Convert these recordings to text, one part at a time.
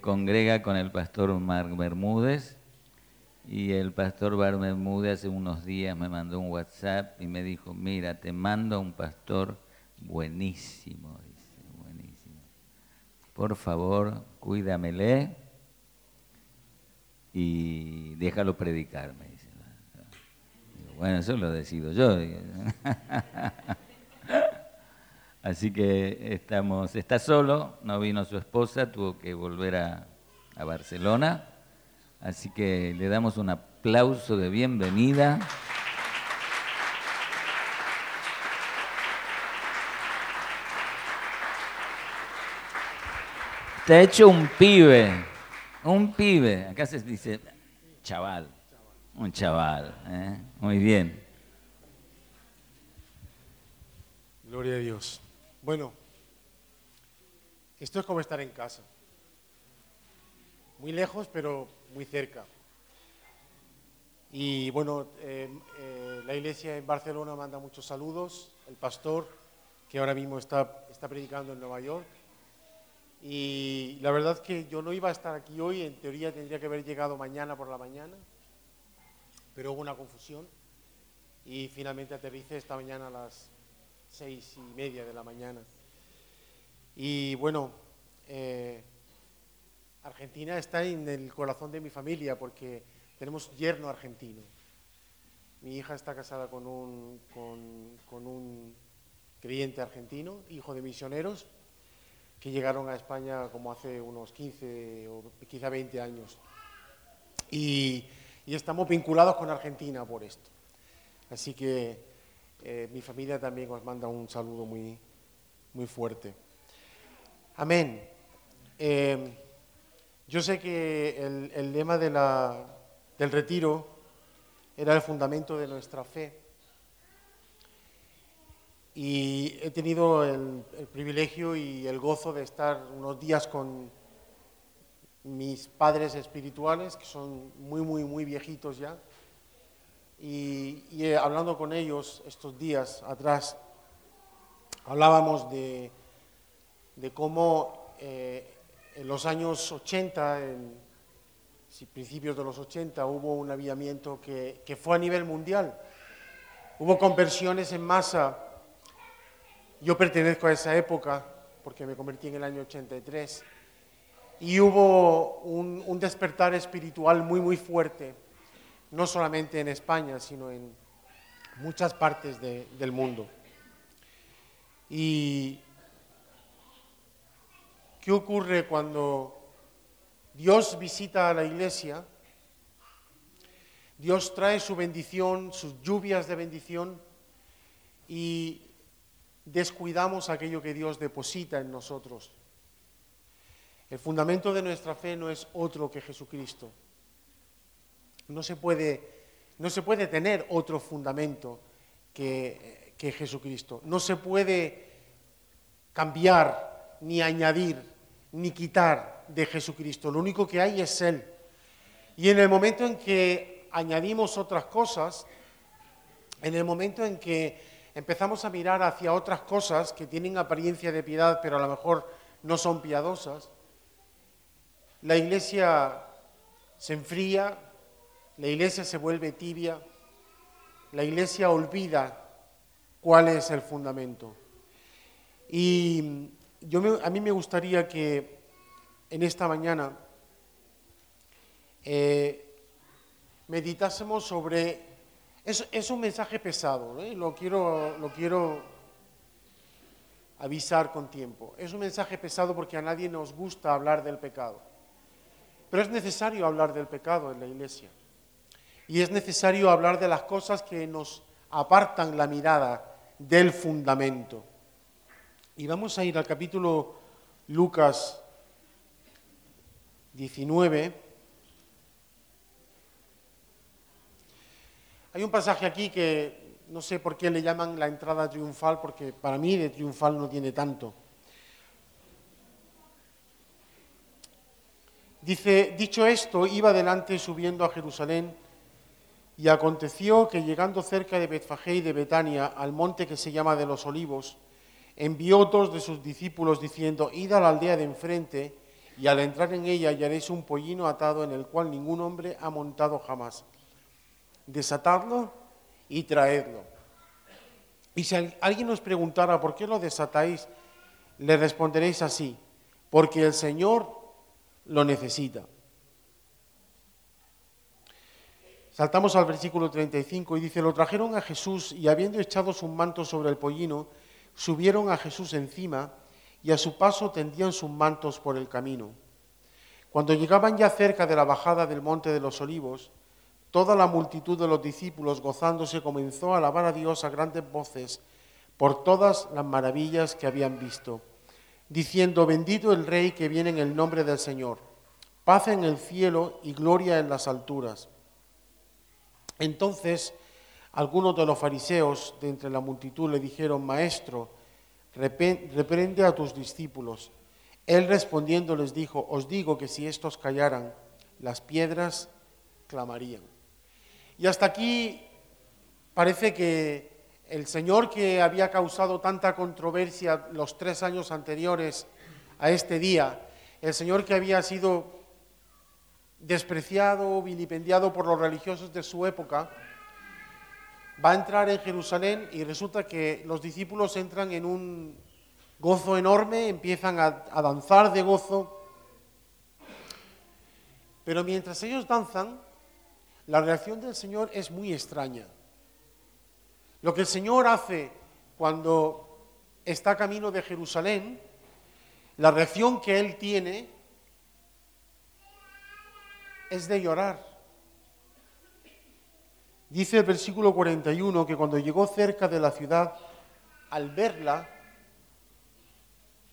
congrega con el pastor Mark Bermúdez y el pastor Bar Bermúdez hace unos días me mandó un WhatsApp y me dijo, mira, te mando a un pastor buenísimo, dice, buenísimo. Por favor, cuídamele y déjalo predicarme. Dice. Bueno, eso lo decido yo. Así que estamos, está solo, no vino su esposa, tuvo que volver a, Barcelona. Así que le damos un aplauso de bienvenida. Te ha hecho un pibe, un pibe. Acá se dice chaval, un chaval. ¿eh? Muy bien. Gloria a Dios. Bueno, esto es como estar en casa. Muy lejos, pero muy cerca. Y bueno, eh, eh, la iglesia en Barcelona manda muchos saludos, el pastor, que ahora mismo está, está predicando en Nueva York. Y la verdad que yo no iba a estar aquí hoy, en teoría tendría que haber llegado mañana por la mañana, pero hubo una confusión y finalmente aterricé esta mañana a las seis y media de la mañana. Y bueno, eh, Argentina está en el corazón de mi familia porque tenemos yerno argentino. Mi hija está casada con un, con, con un creyente argentino, hijo de misioneros, que llegaron a España como hace unos 15 o quizá 20 años. Y, y estamos vinculados con Argentina por esto. Así que eh, mi familia también os manda un saludo muy, muy fuerte. Amén. Eh, yo sé que el, lema del retiro era el fundamento de nuestra fe. Y he tenido el, el, privilegio y el gozo de estar unos días con mis padres espirituales, que son muy, muy, muy viejitos ya. Y, y hablando con ellos estos días atrás, hablábamos de, de cómo eh, en los años 80, en principios de los 80, hubo un avivamiento que, que fue a nivel mundial. Hubo conversiones en masa. Yo pertenezco a esa época porque me convertí en el año 83. Y hubo un, un despertar espiritual muy, muy fuerte, no solamente en España, sino en muchas partes de, del mundo. Y ¿Qué ocurre cuando Dios visita a la iglesia? Dios trae su bendición, sus lluvias de bendición y descuidamos aquello que Dios deposita en nosotros. El fundamento de nuestra fe no es otro que Jesucristo. No se puede, no se puede tener otro fundamento que, que Jesucristo. No se puede cambiar ni añadir ni quitar de Jesucristo. Lo único que hay es Él. Y en el momento en que añadimos otras cosas, en el momento en que empezamos a mirar hacia otras cosas que tienen apariencia de piedad, pero a lo mejor no son piadosas, la iglesia se enfría, la iglesia se vuelve tibia, la iglesia olvida cuál es el fundamento. Y yo me, a mí me gustaría que en esta mañana eh, meditásemos sobre... Es, es, un mensaje pesado, ¿eh? lo, quiero, lo quiero avisar con tiempo. Es un mensaje pesado porque a nadie nos gusta hablar del pecado. Pero es necesario hablar del pecado en la iglesia. Y es necesario hablar de las cosas que nos apartan la mirada del fundamento. Y vamos a ir al capítulo Lucas 19. Hay un pasaje aquí que no sé por qué le llaman la entrada triunfal, porque para mí de triunfal no tiene tanto. Dice, dicho esto, iba adelante subiendo a Jerusalén, y aconteció que llegando cerca de Betfagé y de Betania, al monte que se llama de los olivos, envió dos de sus discípulos diciendo, id a la aldea de enfrente y al entrar en ella hallaréis un pollino atado en el cual ningún hombre ha montado jamás. Desatadlo y traedlo. Y si alguien nos preguntara por qué lo desatáis, le responderéis así, porque el Señor lo necesita. Saltamos al versículo 35 y dice, lo trajeron a Jesús y habiendo echado su manto sobre el pollino, subieron a Jesús encima y a su paso tendían sus mantos por el camino. Cuando llegaban ya cerca de la bajada del monte de los olivos, toda la multitud de los discípulos gozándose comenzó a alabar a Dios a grandes voces por todas las maravillas que habían visto, diciendo, bendito el Rey que viene en el nombre del Señor, paz en el cielo y gloria en las alturas. Entonces algunos de los fariseos de entre la multitud le dijeron, Maestro, reprende a tus discípulos. Él respondiendo les dijo, os digo que si estos callaran, las piedras clamarían. Y hasta aquí parece que el Señor que había causado tanta controversia los tres años anteriores a este día, el Señor que había sido despreciado, vilipendiado por los religiosos de su época, va a entrar en Jerusalén y resulta que los discípulos entran en un gozo enorme, empiezan a, danzar de gozo, pero mientras ellos danzan, la reacción del Señor es muy extraña. Lo que el Señor hace cuando está camino de Jerusalén, la reacción que Él tiene es de llorar. Dice el versículo 41 que cuando llegó cerca de la ciudad, al verla,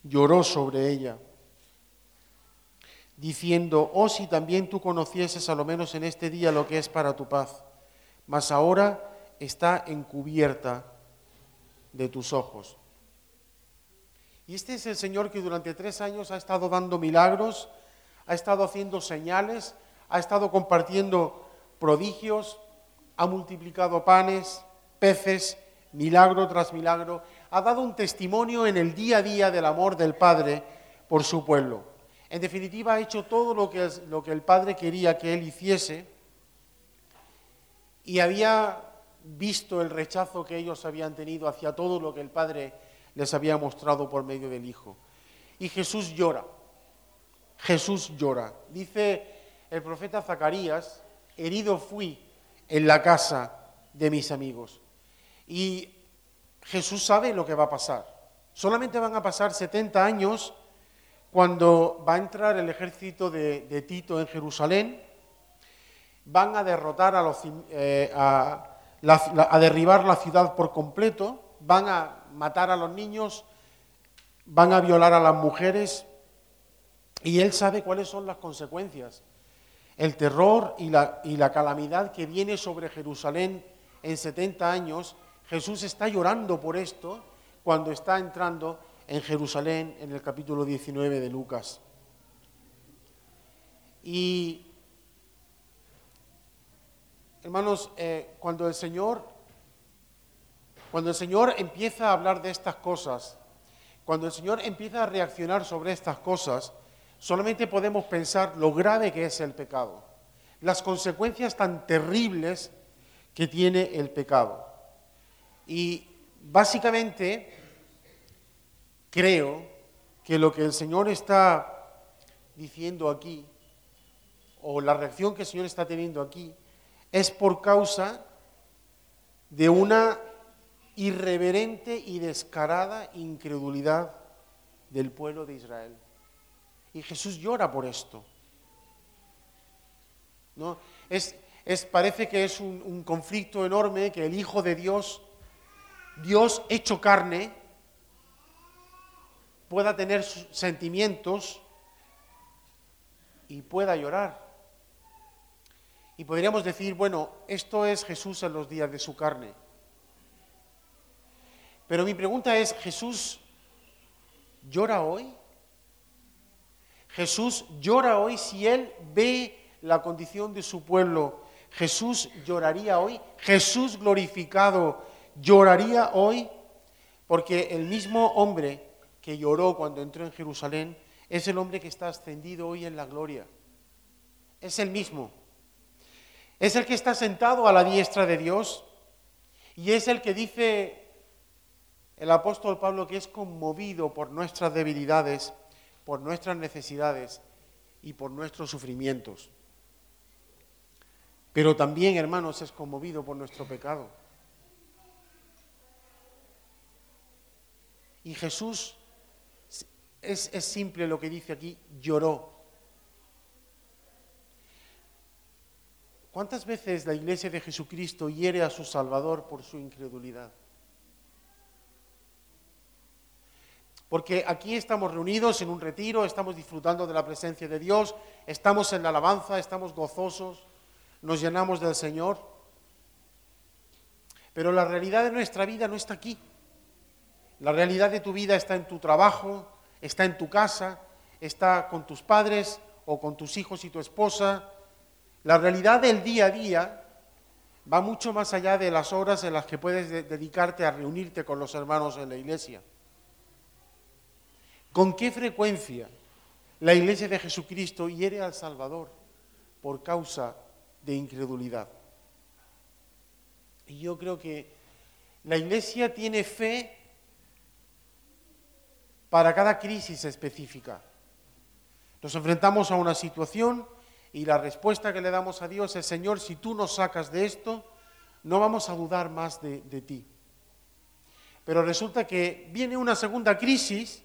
lloró sobre ella, diciendo, oh si también tú conocieses a lo menos en este día lo que es para tu paz, mas ahora está encubierta de tus ojos. Y este es el Señor que durante tres años ha estado dando milagros, ha estado haciendo señales, ha estado compartiendo prodigios, ha multiplicado panes, peces, milagro tras milagro, ha dado un testimonio en el día a día del amor del Padre por su pueblo. En definitiva, ha hecho todo lo que, el Padre quería que él hiciese y había visto el rechazo que ellos habían tenido hacia todo lo que el Padre les había mostrado por medio del Hijo. Y Jesús llora, Jesús llora. Dice el profeta Zacarías, herido fui en la casa de mis amigos. Y Jesús sabe lo que va a pasar. Solamente van a pasar 70 años cuando va a entrar el ejército de, Tito en Jerusalén, van a derrotar a, los, eh, a, a derribar la ciudad por completo, van a matar a los niños, van a violar a las mujeres, y él sabe cuáles son las consecuencias el terror y la, y la calamidad que viene sobre Jerusalén en 70 años, Jesús está llorando por esto cuando está entrando en Jerusalén en el capítulo 19 de Lucas. Y, hermanos, eh, cuando el Señor, cuando el Señor empieza a hablar de estas cosas, cuando el Señor empieza a reaccionar sobre estas cosas, solamente podemos pensar lo grave que es el pecado, las consecuencias tan terribles que tiene el pecado. Y básicamente creo que lo que el Señor está diciendo aquí, o la reacción que el Señor está teniendo aquí, es por causa de una irreverente y descarada incredulidad del pueblo de Israel. Y Jesús llora por esto. ¿No? Es, es, parece que es un, un conflicto enorme que el Hijo de Dios, Dios hecho carne, pueda tener sentimientos y pueda llorar. Y podríamos decir, bueno, esto es Jesús en los días de su carne. Pero mi pregunta es, ¿Jesús llora hoy? Jesús llora hoy si Él ve la condición de su pueblo. Jesús lloraría hoy. Jesús glorificado lloraría hoy porque el mismo hombre que lloró cuando entró en Jerusalén es el hombre que está ascendido hoy en la gloria. Es el mismo. Es el que está sentado a la diestra de Dios y es el que dice el apóstol Pablo que es conmovido por nuestras debilidades, por nuestras necesidades y por nuestros sufrimientos. Pero también, hermanos, es conmovido por nuestro pecado. Y Jesús, es, es simple lo que dice aquí, lloró. ¿Cuántas veces la iglesia de Jesucristo hiere a su Salvador por su incredulidad? Porque aquí estamos reunidos en un retiro, estamos disfrutando de la presencia de Dios, estamos en la alabanza, estamos gozosos, nos llenamos del Señor. Pero la realidad de nuestra vida no está aquí. La realidad de tu vida está en tu trabajo, está en tu casa, está con tus padres o con tus hijos y tu esposa. La realidad del día a día va mucho más allá de las horas en las que puedes dedicarte a reunirte con los hermanos en la iglesia. ¿Con qué frecuencia la iglesia de Jesucristo hiere al Salvador por causa de incredulidad? Y yo creo que la iglesia tiene fe para cada crisis específica. Nos enfrentamos a una situación y la respuesta que le damos a Dios es, Señor, si tú nos sacas de esto, no vamos a dudar más de, de ti. Pero resulta que viene una segunda crisis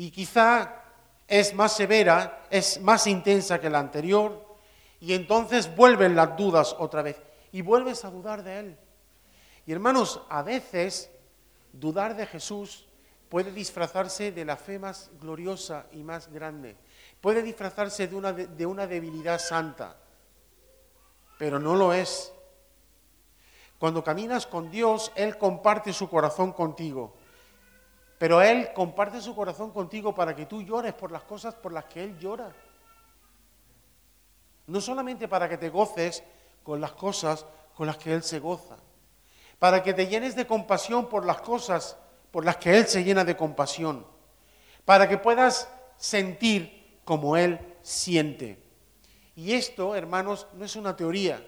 y quizá es más severa, es más intensa que la anterior, y entonces vuelven las dudas otra vez, y vuelves a dudar de Él. Y hermanos, a veces dudar de Jesús puede disfrazarse de la fe más gloriosa y más grande, puede disfrazarse de una, de una debilidad santa, pero no lo es. Cuando caminas con Dios, Él comparte su corazón contigo. Pero Él comparte su corazón contigo para que tú llores por las cosas por las que Él llora. No solamente para que te goces con las cosas con las que Él se goza. Para que te llenes de compasión por las cosas por las que Él se llena de compasión. Para que puedas sentir como Él siente. Y esto, hermanos, no es una teoría.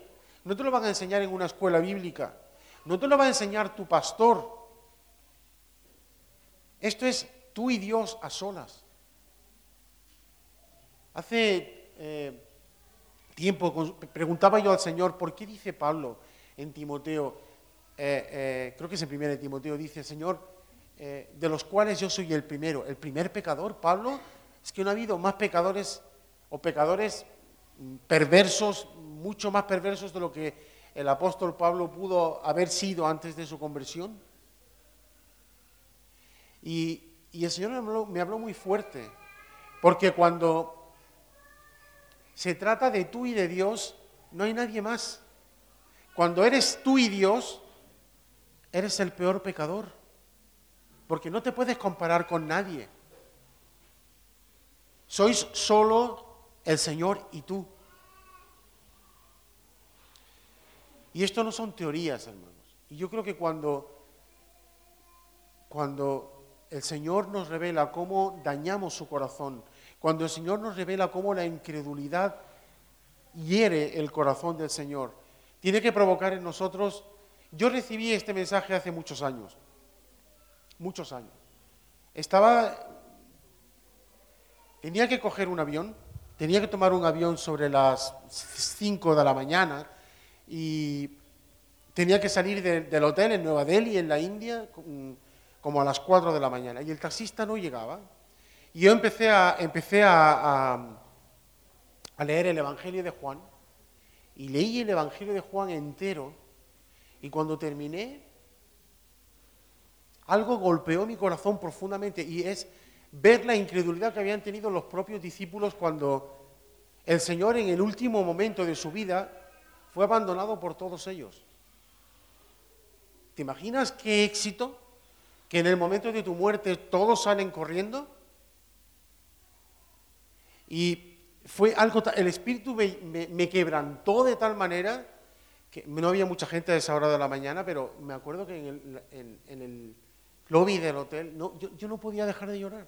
No te lo van a enseñar en una escuela bíblica. No te lo va a enseñar tu pastor. Esto es tú y Dios a solas. Hace eh, tiempo preguntaba yo al Señor, ¿por qué dice Pablo en Timoteo, eh, eh, creo que es el primero de Timoteo, dice, Señor, de los cuales yo soy el primero, el primer pecador, Pablo, es que no ha habido más pecadores o pecadores mm, perversos, mucho más perversos de lo que el apóstol Pablo pudo haber sido antes de su conversión. Y, el Señor me habló, muy fuerte, porque cuando se trata de tú y de Dios, no hay nadie más. Cuando eres tú y Dios, eres el peor pecador, porque no te puedes comparar con nadie. Sois solo el Señor y tú. Y esto no son teorías, hermanos. Y yo creo que cuando, cuando el Señor nos revela cómo dañamos su corazón, cuando el Señor nos revela cómo la incredulidad hiere el corazón del Señor, tiene que provocar en nosotros... Yo recibí este mensaje hace muchos años, muchos años. Estaba... Tenía que coger un avión, tenía que tomar un avión sobre las 5 de la mañana y tenía que salir del hotel en Nueva Delhi, en la India, como a las 4 de la mañana y el taxista no llegaba. Y yo empecé a, empecé a, a, leer el Evangelio de Juan y leí el Evangelio de Juan entero y cuando terminé, algo golpeó mi corazón profundamente y es ver la incredulidad que habían tenido los propios discípulos cuando el Señor en el último momento de su vida fue abandonado por todos ellos. ¿Te imaginas qué éxito? Que en el momento de tu muerte todos salen corriendo. Y fue algo, el espíritu me, quebrantó de tal manera que no había mucha gente a esa hora de la mañana, pero me acuerdo que en el, lobby del hotel no, yo, no podía dejar de llorar.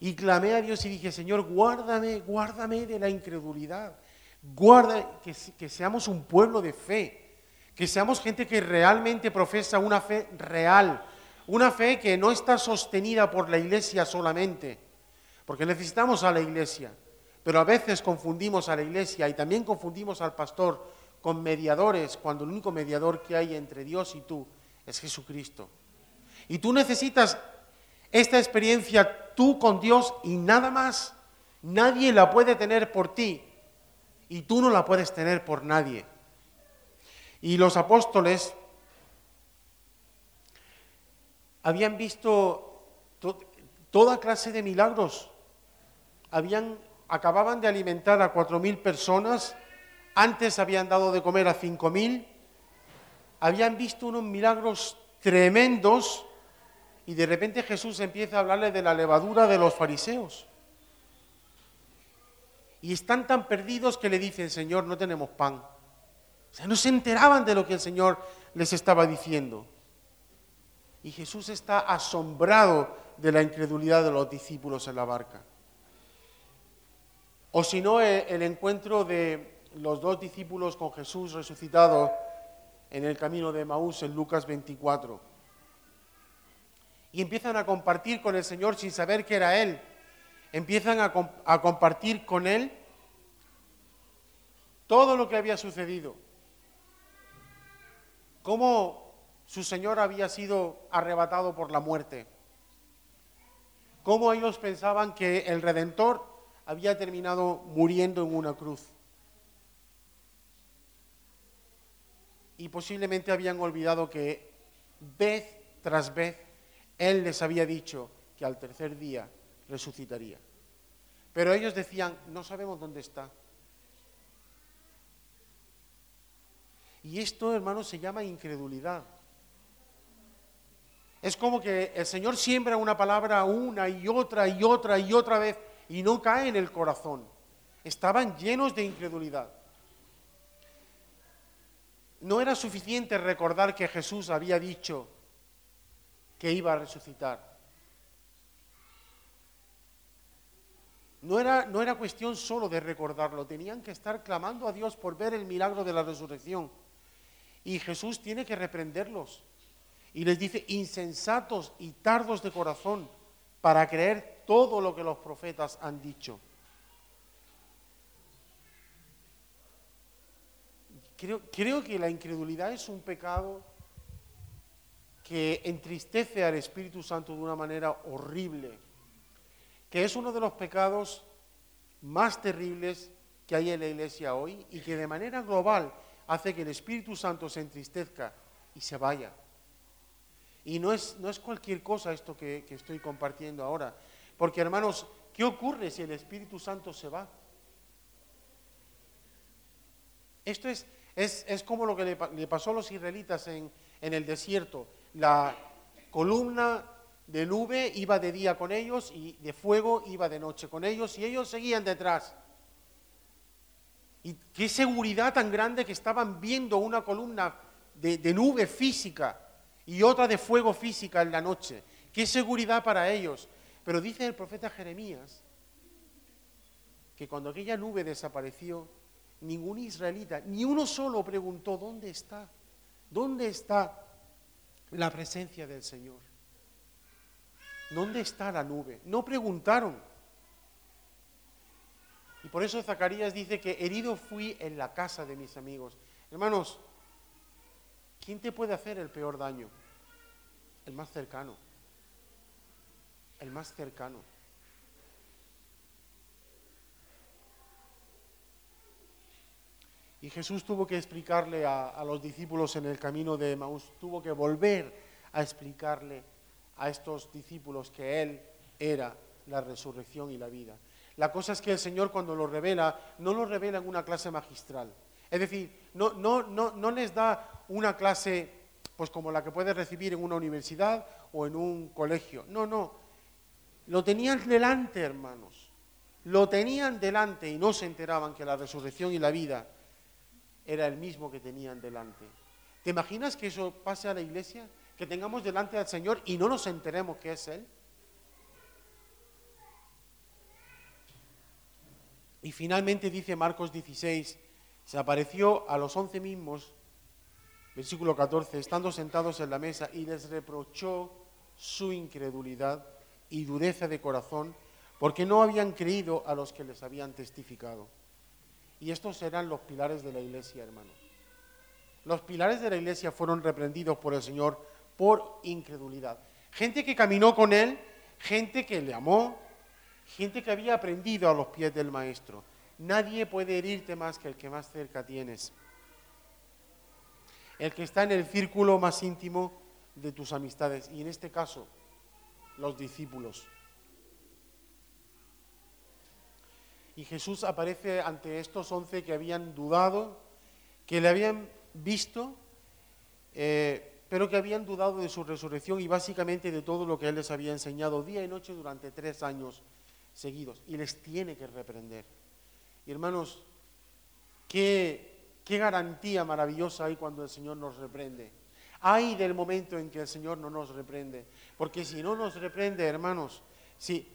Y clamé a Dios y dije, Señor, guárdame, guárdame de la incredulidad. Guarda que, que seamos un pueblo de fe, que seamos gente que realmente profesa una fe real, una fe que no está sostenida por la iglesia solamente, porque necesitamos a la iglesia, pero a veces confundimos a la iglesia y también confundimos al pastor con mediadores, cuando el único mediador que hay entre Dios y tú es Jesucristo. Y tú necesitas esta experiencia tú con Dios y nada más. Nadie la puede tener por ti y tú no la puedes tener por nadie. Y los apóstoles habían visto toda clase de milagros. Habían, acababan de alimentar a cuatro mil personas, antes habían dado de comer a cinco mil, habían visto unos milagros tremendos y de repente Jesús empieza a hablarle de la levadura de los fariseos. Y están tan perdidos que le dicen, Señor, no tenemos pan. O sea, no se enteraban de lo que el Señor les estaba diciendo. Y Jesús está asombrado de la incredulidad de los discípulos en la barca. O si no, el encuentro de los dos discípulos con Jesús resucitado en el camino de Maús en Lucas 24 y empiezan a compartir con el Señor sin saber que era Él. Empiezan a, a compartir con Él todo lo que había sucedido. Cómo su Señor había sido arrebatado por la muerte. Cómo ellos pensaban que el Redentor había terminado muriendo en una cruz. Y posiblemente habían olvidado que vez tras vez él les había dicho que al tercer día resucitaría. Pero ellos decían, no sabemos dónde está. Y esto, hermanos, se llama incredulidad. Es como que el Señor siembra una palabra una y otra y otra y otra vez y no cae en el corazón. Estaban llenos de incredulidad. No era suficiente recordar que Jesús había dicho, que iba a resucitar. No era, no era cuestión solo de recordarlo, tenían que estar clamando a Dios por ver el milagro de la resurrección. Y Jesús tiene que reprenderlos. Y les dice, insensatos y tardos de corazón para creer todo lo que los profetas han dicho. Creo, que la incredulidad es un pecado que entristece al Espíritu Santo de una manera horrible, que es uno de los pecados más terribles que hay en la iglesia hoy y que de manera global hace que el Espíritu Santo se entristezca y se vaya. Y no es, no es cualquier cosa esto que, estoy compartiendo ahora, porque hermanos, ¿qué ocurre si el Espíritu Santo se va? Esto es, es, como lo que le, pasó a los israelitas en, en el desierto la columna de nube iba de día con ellos y de fuego iba de noche con ellos y ellos seguían detrás. Y qué seguridad tan grande que estaban viendo una columna de nube física y otra de fuego física en la noche. Qué seguridad para ellos. Pero dice el profeta Jeremías que cuando aquella nube desapareció, ningún israelita, ni uno solo preguntó, ¿dónde está? ¿Dónde está la presencia del Señor. ¿Dónde está la nube? No preguntaron. Y por eso Zacarías dice que herido fui en la casa de mis amigos. Hermanos, ¿quién te puede hacer el peor daño? El más cercano. El más cercano. Y Jesús tuvo que explicarle a, los discípulos en el camino de Maús, tuvo que volver a explicarle a estos discípulos que Él era la resurrección y la vida. La cosa es que el Señor cuando lo revela, no lo revela en una clase magistral. Es decir, no, no, no, no les da una clase pues como la que puedes recibir en una universidad o en un colegio. No, no. Lo tenían delante, hermanos. Lo tenían delante y no se enteraban que la resurrección y la vida era el mismo que tenían delante. ¿Te imaginas que eso pase a la iglesia? Que tengamos delante al Señor y no nos enteremos que es Él. Y finalmente dice Marcos 16, se apareció a los once mismos, versículo 14, estando sentados en la mesa y les reprochó su incredulidad y dureza de corazón, porque no habían creído a los que les habían testificado. Y estos eran los pilares de la iglesia, hermanos. Los pilares de la iglesia fueron reprendidos por el Señor por incredulidad. Gente que caminó con Él, gente que le amó, gente que había aprendido a los pies del Maestro. Nadie puede herirte más que el que más cerca tienes. El que está en el círculo más íntimo de tus amistades. Y en este caso, los discípulos. Y Jesús aparece ante estos once que habían dudado, que le habían visto, eh, pero que habían dudado de su resurrección y básicamente de todo lo que Él les había enseñado día y noche durante tres años seguidos. Y les tiene que reprender. Y hermanos, qué, qué garantía maravillosa hay cuando el Señor nos reprende. Hay del momento en que el Señor no nos reprende. Porque si no nos reprende, hermanos, si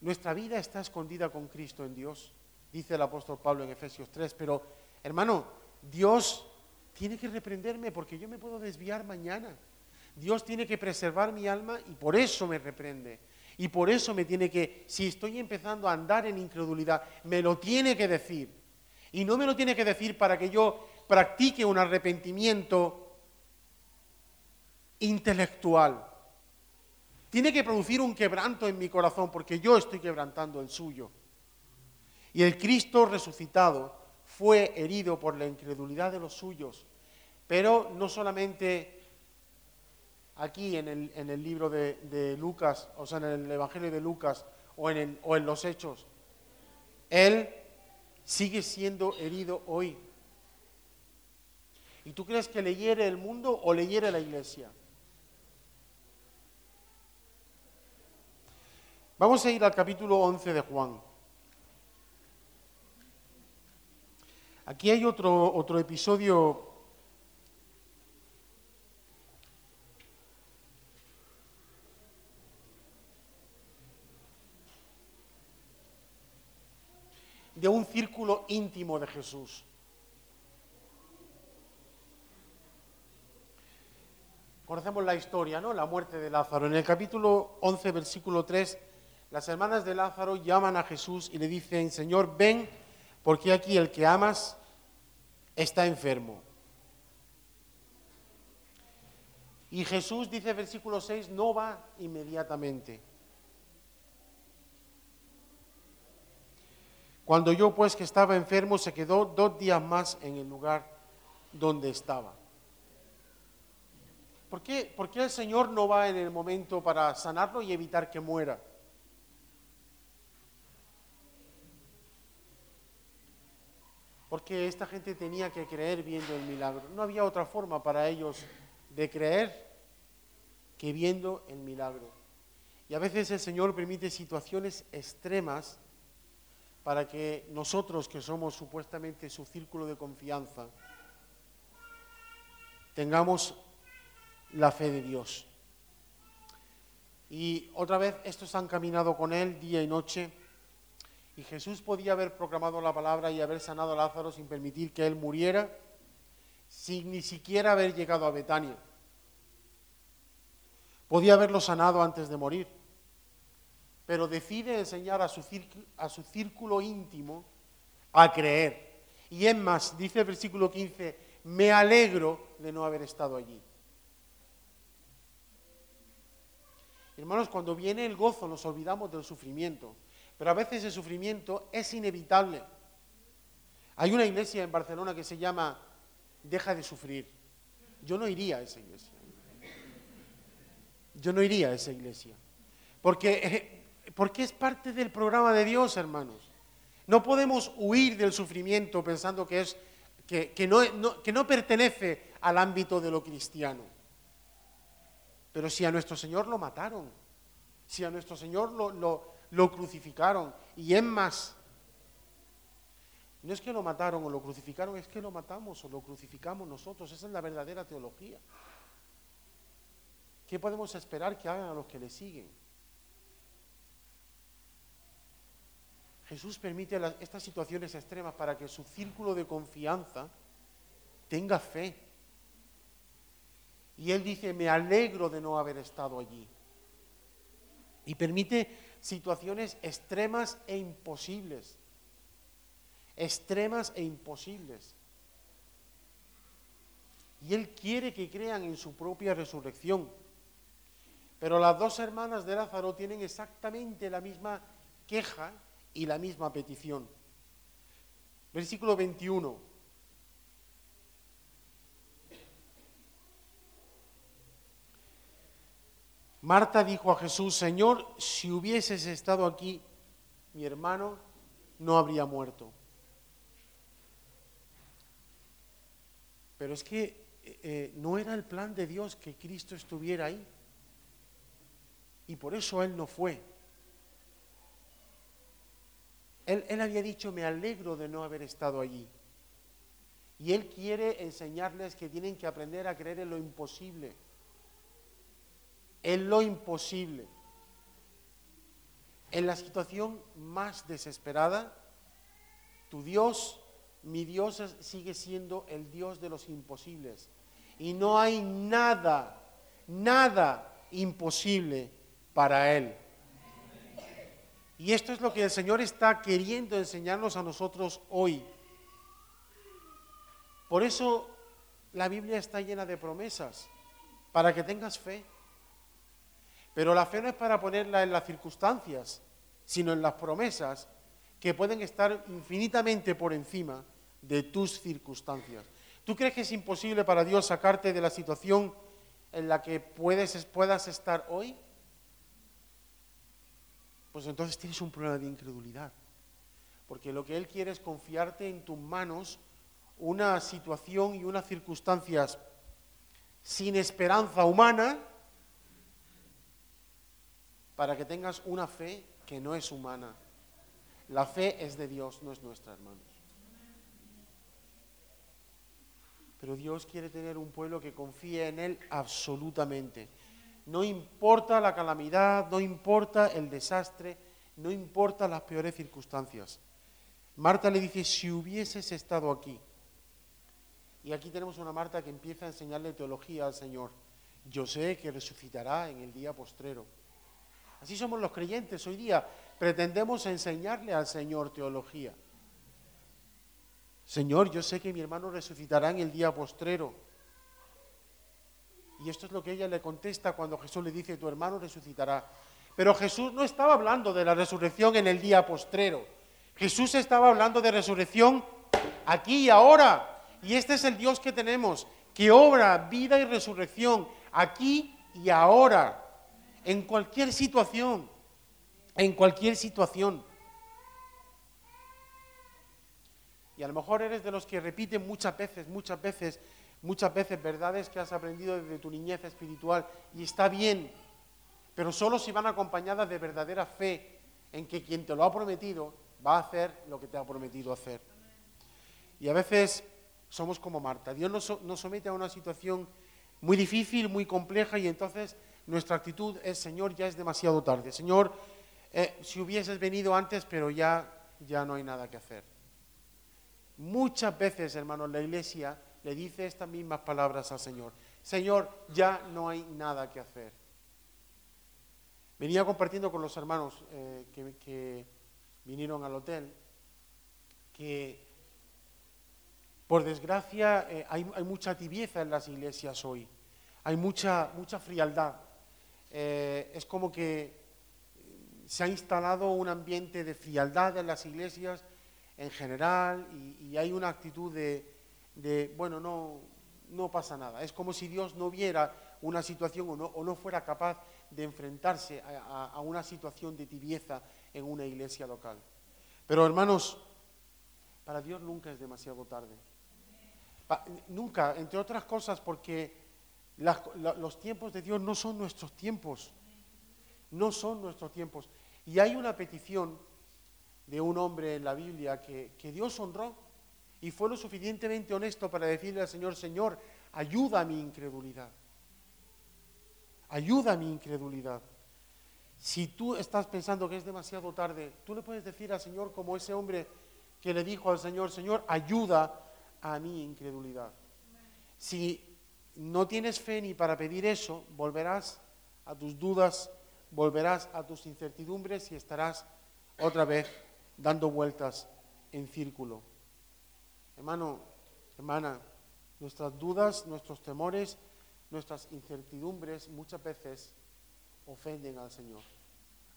nuestra vida está escondida con Cristo en Dios, dice el apóstol Pablo en Efesios 3, pero hermano, Dios tiene que reprenderme porque yo me puedo desviar mañana. Dios tiene que preservar mi alma y por eso me reprende. Y por eso me tiene que, si estoy empezando a andar en incredulidad, me lo tiene que decir. Y no me lo tiene que decir para que yo practique un arrepentimiento intelectual. Tiene que producir un quebranto en mi corazón porque yo estoy quebrantando el suyo. Y el Cristo resucitado fue herido por la incredulidad de los suyos, pero no solamente aquí en el, libro de, Lucas, o sea, en el Evangelio de Lucas o en, o en los Hechos, Él sigue siendo herido hoy. ¿Y tú crees que le hiere el mundo o le hiere la iglesia? Vamos a ir al capítulo 11 de Juan. Aquí hay otro, otro episodio de un círculo íntimo de Jesús. Conocemos la historia, ¿no? La muerte de Lázaro. En el capítulo 11, versículo 3, las hermanas de Lázaro llaman a Jesús y le dicen, Señor, ven, porque aquí el que amas está enfermo. Y Jesús, dice versículo 6, no va inmediatamente. Cuando yo pues que estaba enfermo, se quedó dos días más en el lugar donde estaba. ¿Por qué, el Señor no va en el momento para sanarlo y evitar que muera? Porque esta gente tenía que creer viendo el milagro. No había otra forma para ellos de creer que viendo el milagro. Y a veces el Señor permite situaciones extremas para que nosotros, que somos supuestamente su círculo de confianza, tengamos la fe de Dios. Y otra vez estos han caminado con él día y noche. Y Jesús podía haber proclamado la palabra y haber sanado a Lázaro sin permitir que él muriera, sin ni siquiera haber llegado a Betania. Podía haberlo sanado antes de morir, pero decide enseñar a su, a su círculo íntimo a creer. Y es más, dice el versículo 15, me alegro de no haber estado allí. Hermanos, cuando viene el gozo nos olvidamos del sufrimiento, pero a veces el sufrimiento es inevitable. Hay una iglesia en Barcelona que se llama Deja de sufrir. Yo no iría a esa iglesia. Yo no iría a esa iglesia. Porque, eh, porque es parte del programa de Dios, hermanos. No podemos huir del sufrimiento pensando que, es, que, no, que no pertenece al ámbito de lo cristiano. Pero si a nuestro Señor lo mataron, si a nuestro Señor lo, crucificaron, y es más, no es que lo mataron o lo crucificaron, es que lo matamos o lo crucificamos nosotros. Esa es la verdadera teología. ¿Qué podemos esperar que hagan a los que le siguen? Jesús permite estas situaciones extremas para que su círculo de confianza tenga fe. Y Él dice, me alegro de no haber estado allí. Y permite situaciones extremas e imposibles. Extremas e imposibles. Y Él quiere que crean en su propia resurrección. Pero las dos hermanas de Lázaro tienen exactamente la misma queja y la misma petición. Versículo 21. Marta dijo a Jesús, Señor, si hubieses estado aquí, mi hermano no habría muerto. Pero es que eh, eh, no era el plan de Dios que Cristo estuviera ahí. Y por eso Él no fue. Él, había dicho, me alegro de no haber estado allí. Y Él quiere enseñarles que tienen que aprender a creer en lo imposible. En lo imposible. En la situación más desesperada, tu Dios, mi Dios sigue siendo el Dios de los imposibles. Y no hay nada, nada imposible para Él. Y esto es lo que el Señor está queriendo enseñarnos a nosotros hoy. Por eso la Biblia está llena de promesas, para que tengas fe. Pero la fe no es para ponerla en las circunstancias, sino en las promesas que pueden estar infinitamente por encima de tus circunstancias. ¿Tú crees que es imposible para Dios sacarte de la situación en la que puedes, puedas estar hoy? Pues entonces tienes un problema de incredulidad. Porque lo que Él quiere es confiarte en tus manos una situación y unas circunstancias sin esperanza humana para que tengas una fe que no es humana. La fe es de Dios, no es nuestra, hermanos. Pero Dios quiere tener un pueblo que confíe en Él absolutamente. No importa la calamidad, no importa el desastre, no importa las peores circunstancias. Marta le dice, si hubieses estado aquí. Y aquí tenemos una Marta que empieza a enseñarle teología al Señor. Yo sé que resucitará en el día postrero. Así somos los creyentes hoy día. Pretendemos enseñarle al Señor teología. Señor, yo sé que mi hermano resucitará en el día postrero. Y esto es lo que ella le contesta cuando Jesús le dice, tu hermano resucitará. Pero Jesús no estaba hablando de la resurrección en el día postrero. Jesús estaba hablando de resurrección aquí y ahora. Y este es el Dios que tenemos, que obra vida y resurrección aquí y ahora, en cualquier situación, en cualquier situación. Y a lo mejor eres de los que repiten muchas veces, muchas veces, muchas veces verdades que has aprendido desde tu niñez espiritual y está bien, pero solo si van acompañadas de verdadera fe en que quien te lo ha prometido va a hacer lo que te ha prometido hacer. Y a veces somos como Marta. Dios nos, nos somete a una situación muy difícil, muy compleja y entonces nuestra actitud es, Señor, ya es demasiado tarde. Señor, eh, si hubieses venido antes, pero ya, ya no hay nada que hacer. Muchas veces, hermanos, la iglesia le dice estas mismas palabras al Señor. Señor, ya no hay nada que hacer. Venía compartiendo con los hermanos eh, que, vinieron al hotel que, por desgracia, eh, hay, hay mucha tibieza en las iglesias hoy. Hay mucha, mucha frialdad. Eh, es como que se ha instalado un ambiente de frialdad en las iglesias en general y, y hay una actitud de, de, bueno, no, no pasa nada. Es como si Dios no viera una situación o no, o no fuera capaz de enfrentarse a, una situación de tibieza en una iglesia local. Pero hermanos, para Dios nunca es demasiado tarde. Nunca, entre otras cosas, porque los tiempos de Dios no son nuestros tiempos. No son nuestros tiempos. Y hay una petición de un hombre en la Biblia que, que Dios honró y fue lo suficientemente honesto para decirle al Señor, Señor, ayuda a mi incredulidad. Ayuda a mi incredulidad. Si tú estás pensando que es demasiado tarde, tú le puedes decir al Señor como ese hombre que le dijo al Señor, Señor, ayuda a mi incredulidad. Si no tienes fe ni para pedir eso, volverás a tus dudas, volverás a tus incertidumbres y estarás otra vez dando vueltas en círculo. Hermano, hermana, nuestras dudas, nuestros temores, nuestras incertidumbres muchas veces ofenden al Señor.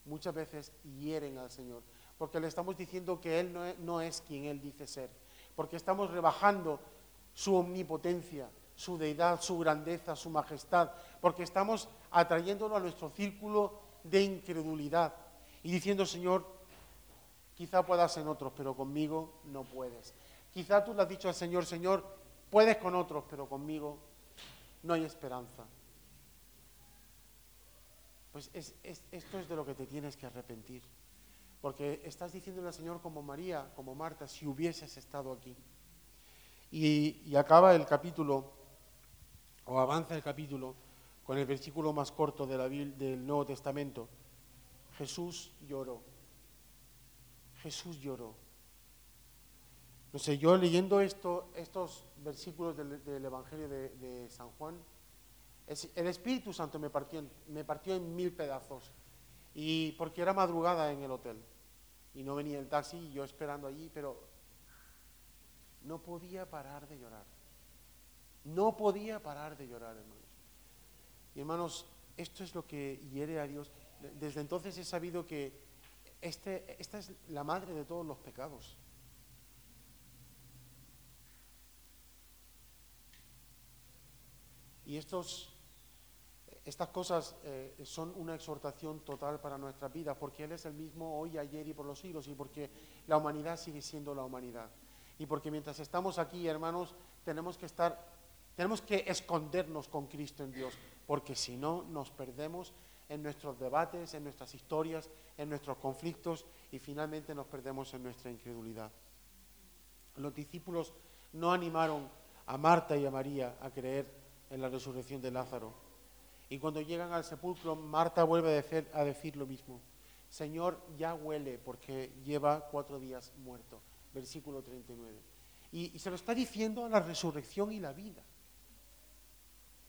Muchas veces hieren al Señor. Porque le estamos diciendo que Él no es, quien Él dice ser. Porque estamos rebajando su omnipotencia, su deidad, su grandeza, su majestad. Porque estamos atrayéndolo a nuestro círculo de incredulidad. Y diciendo, Señor, quizá puedas en otros, pero conmigo no puedes. Quizá tú le has dicho al Señor, Señor, puedes con otros, pero conmigo no hay esperanza. Pues esto es de lo que te tienes que arrepentir. Porque estás diciéndole al Señor como María, como Marta, si hubieses estado aquí. Y, acaba el capítulo, o avanza el capítulo, con el versículo más corto de la, del Nuevo Testamento. Jesús lloró. Jesús lloró. No sé, yo leyendo esto, estos versículos del, Evangelio de San Juan, el Espíritu Santo me partió, en, me partió en mil pedazos. Y porque era madrugada en el hotel. Y no venía el taxi y yo esperando allí, pero no podía parar de llorar. No podía parar de llorar, hermanos. Y hermanos, esto es lo que hiere a Dios. Desde entonces he sabido que este, esta es la madre de todos los pecados. Y estos estas cosas eh, son una exhortación total para nuestra vida, porque Él es el mismo hoy, ayer y por los siglos, y porque la humanidad sigue siendo la humanidad. Y porque mientras estamos aquí, hermanos, tenemos que estar, tenemos que escondernos con Cristo en Dios, porque si no, nos perdemos en nuestros debates, en nuestras historias, en nuestros conflictos, y finalmente nos perdemos en nuestra incredulidad. Los discípulos no animaron a Marta y a María a creer en la resurrección de Lázaro y cuando llegan al sepulcro, Marta vuelve a decir, lo mismo. Señor, ya huele porque lleva cuatro días muerto. Versículo 39. Y, y se lo está diciendo a la resurrección y la vida.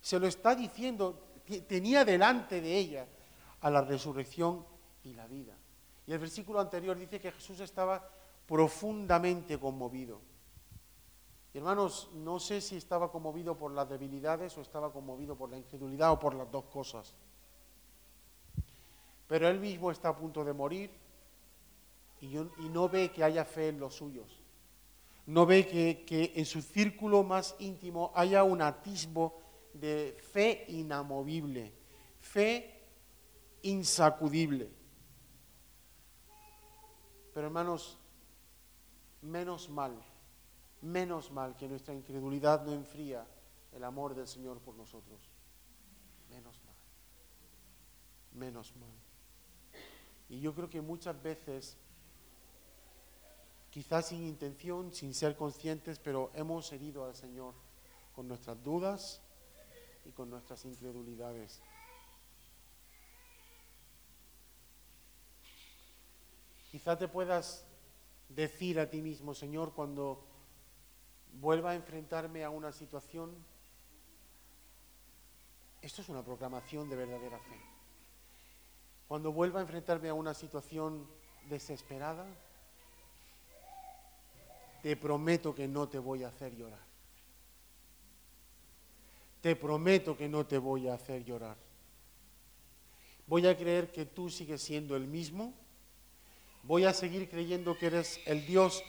Se lo está diciendo, tenía delante de ella a la resurrección y la vida. Y el versículo anterior dice que Jesús estaba profundamente conmovido. Y hermanos, no sé si estaba conmovido por las debilidades o estaba conmovido por la incredulidad o por las dos cosas. Pero él mismo está a punto de morir y, no ve que haya fe en los suyos. No ve que, que en su círculo más íntimo haya un atisbo de fe inamovible, fe insacudible. Pero hermanos, menos mal menos mal que nuestra incredulidad no enfría el amor del Señor por nosotros. Menos mal. Menos mal. Y yo creo que muchas veces, quizás sin intención, sin ser conscientes, pero hemos herido al Señor con nuestras dudas y con nuestras incredulidades. Quizá te puedas decir a ti mismo, Señor, cuando vuelva a enfrentarme a una situación, esto es una proclamación de verdadera fe. Cuando vuelva a enfrentarme a una situación desesperada, te prometo que no te voy a hacer llorar. Te prometo que no te voy a hacer llorar. Voy a creer que tú sigues siendo el mismo. Voy a seguir creyendo que eres el Dios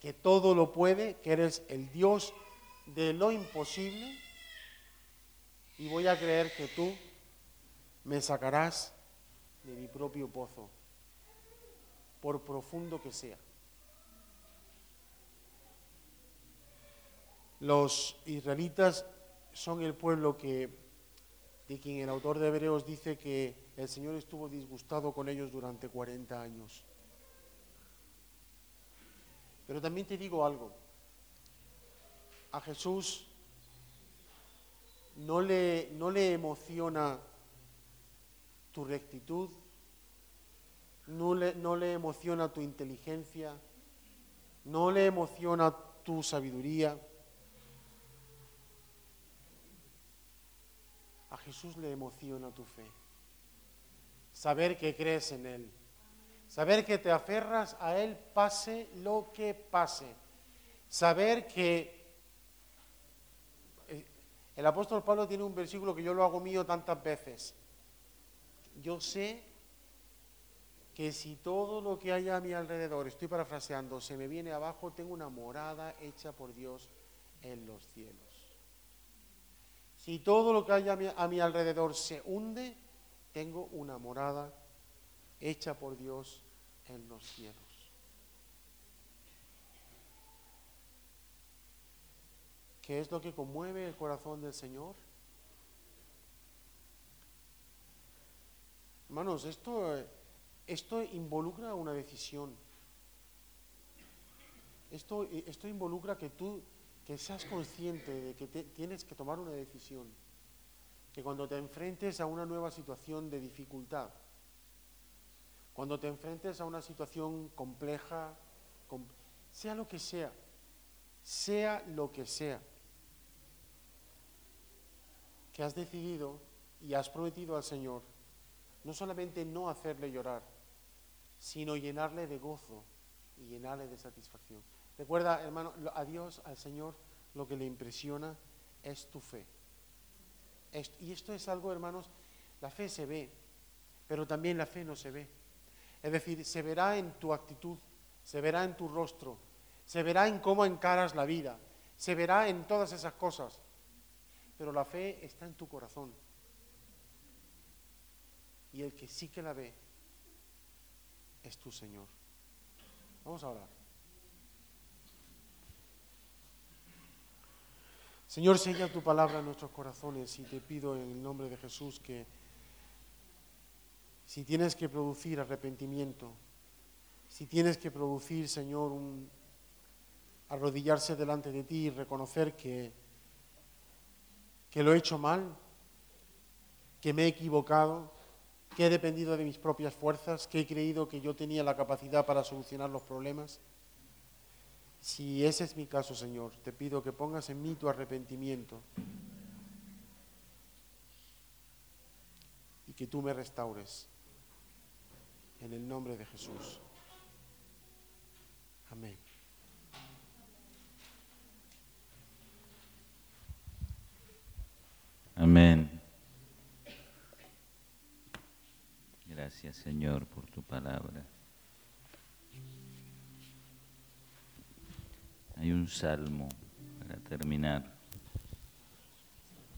que todo lo puede, que eres el Dios de lo imposible, y voy a creer que tú me sacarás de mi propio pozo, por profundo que sea. Los israelitas son el pueblo que, de quien el autor de Hebreos dice que el Señor estuvo disgustado con ellos durante 40 años. Pero también te digo algo. A Jesús no le, no le emociona tu rectitud, no le, no le emociona tu inteligencia, no le emociona tu sabiduría. A Jesús le emociona tu fe. Saber que crees en Él. Saber que te aferras a Él pase lo que pase. Saber que eh, el apóstol Pablo tiene un versículo que yo lo hago mío tantas veces. Yo sé que si todo lo que hay a mi alrededor, estoy parafraseando, se me viene abajo, tengo una morada hecha por Dios en los cielos. Si todo lo que hay a mi, a mi alrededor se hunde, tengo una morada hecha por Dios en los cielos. ¿Qué es lo que conmueve el corazón del Señor? Hermanos, esto, esto involucra una decisión. Esto, esto involucra que tú que seas consciente de que tienes que tomar una decisión. Que cuando te enfrentes a una nueva situación de dificultad, cuando te enfrentes a una situación compleja, sea lo que sea, sea lo que sea, que has decidido y has prometido al Señor, no solamente no hacerle llorar, sino llenarle de gozo y llenarle de satisfacción. Recuerda, hermano, a Dios, al Señor, lo que le impresiona es tu fe. Y esto es algo, hermanos, la fe se ve, pero también la fe no se ve. Es decir, se verá en tu actitud, se verá en tu rostro, se verá en cómo encaras la vida, se verá en todas esas cosas. Pero la fe está en tu corazón. Y el que sí que la ve es tu Señor. Vamos a orar. Señor, sella tu palabra en nuestros corazones y te pido en el nombre de Jesús que si tienes que producir arrepentimiento, si tienes que producir, Señor, arrodillarse delante de ti y reconocer que, que lo he hecho mal, que me he equivocado, que he dependido de mis propias fuerzas, que he creído que yo tenía la capacidad para solucionar los problemas. Si ese es mi caso, Señor, te pido que pongas en mí tu arrepentimiento y que tú me restaures en el nombre de Jesús. Amén. Amén. Gracias Señor por tu palabra. Hay un salmo para terminar.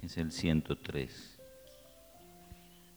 Es el 103.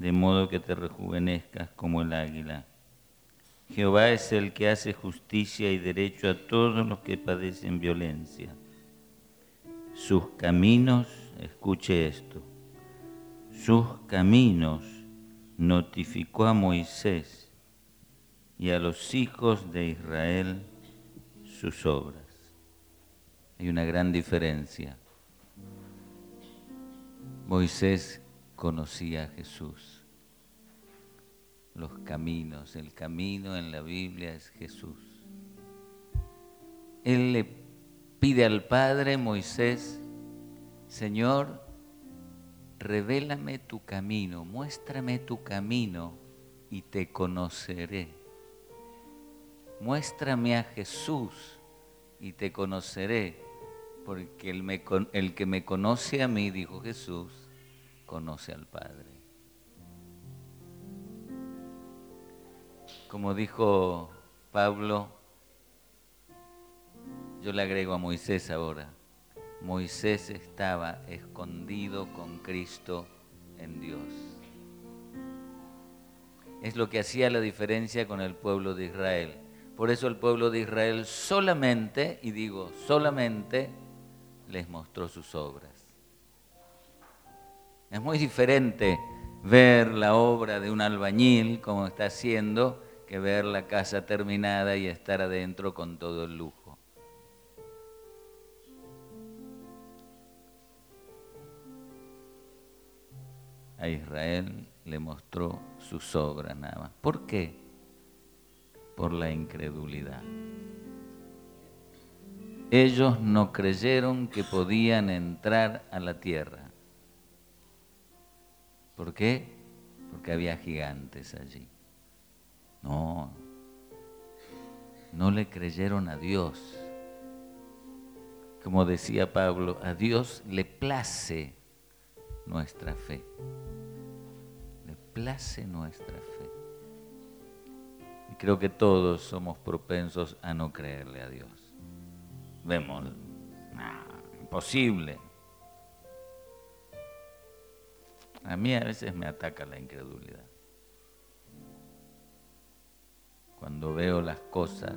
de modo que te rejuvenezcas como el águila. Jehová es el que hace justicia y derecho a todos los que padecen violencia. Sus caminos, escuche esto, sus caminos notificó a Moisés y a los hijos de Israel sus obras. Hay una gran diferencia. Moisés conocía a Jesús. Los caminos, el camino en la Biblia es Jesús. Él le pide al Padre Moisés, Señor, revélame tu camino, muéstrame tu camino y te conoceré. Muéstrame a Jesús y te conoceré, porque el, el que me conoce a mí, dijo Jesús, conoce al Padre. Como dijo Pablo, yo le agrego a Moisés ahora, Moisés estaba escondido con Cristo en Dios. es lo que hacía la diferencia con el pueblo de Israel. Por eso el pueblo de Israel solamente, y digo solamente, les mostró sus obras. Es muy diferente ver la obra de un albañil como está haciendo que ver la casa terminada y estar adentro con todo el lujo. A Israel le mostró sus obras nada más. ¿Por qué? Por la incredulidad. Ellos no creyeron que podían entrar a la tierra. ¿Por qué? Porque había gigantes allí. No, no le creyeron a Dios. Como decía Pablo, a Dios le place nuestra fe. Le place nuestra fe. Y creo que todos somos propensos a no creerle a Dios. Vemos, imposible. A mí a veces me ataca la incredulidad. Cuando veo las cosas,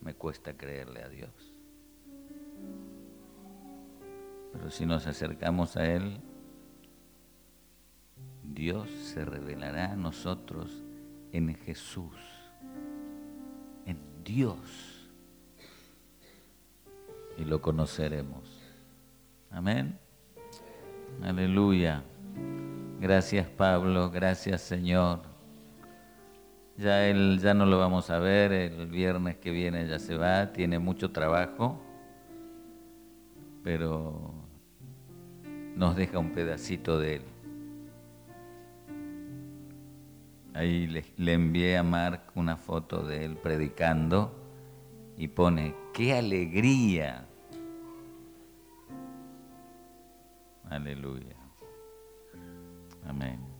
me cuesta creerle a Dios. Pero si nos acercamos a Él, Dios se revelará a nosotros en Jesús, en Dios, y lo conoceremos. Amén. Aleluya. Gracias Pablo, gracias Señor. Ya él ya no lo vamos a ver, el viernes que viene ya se va, tiene mucho trabajo, pero nos deja un pedacito de él. Ahí le, le, envié a Mark una foto de él predicando y pone, ¡qué alegría! Aleluya. Amén.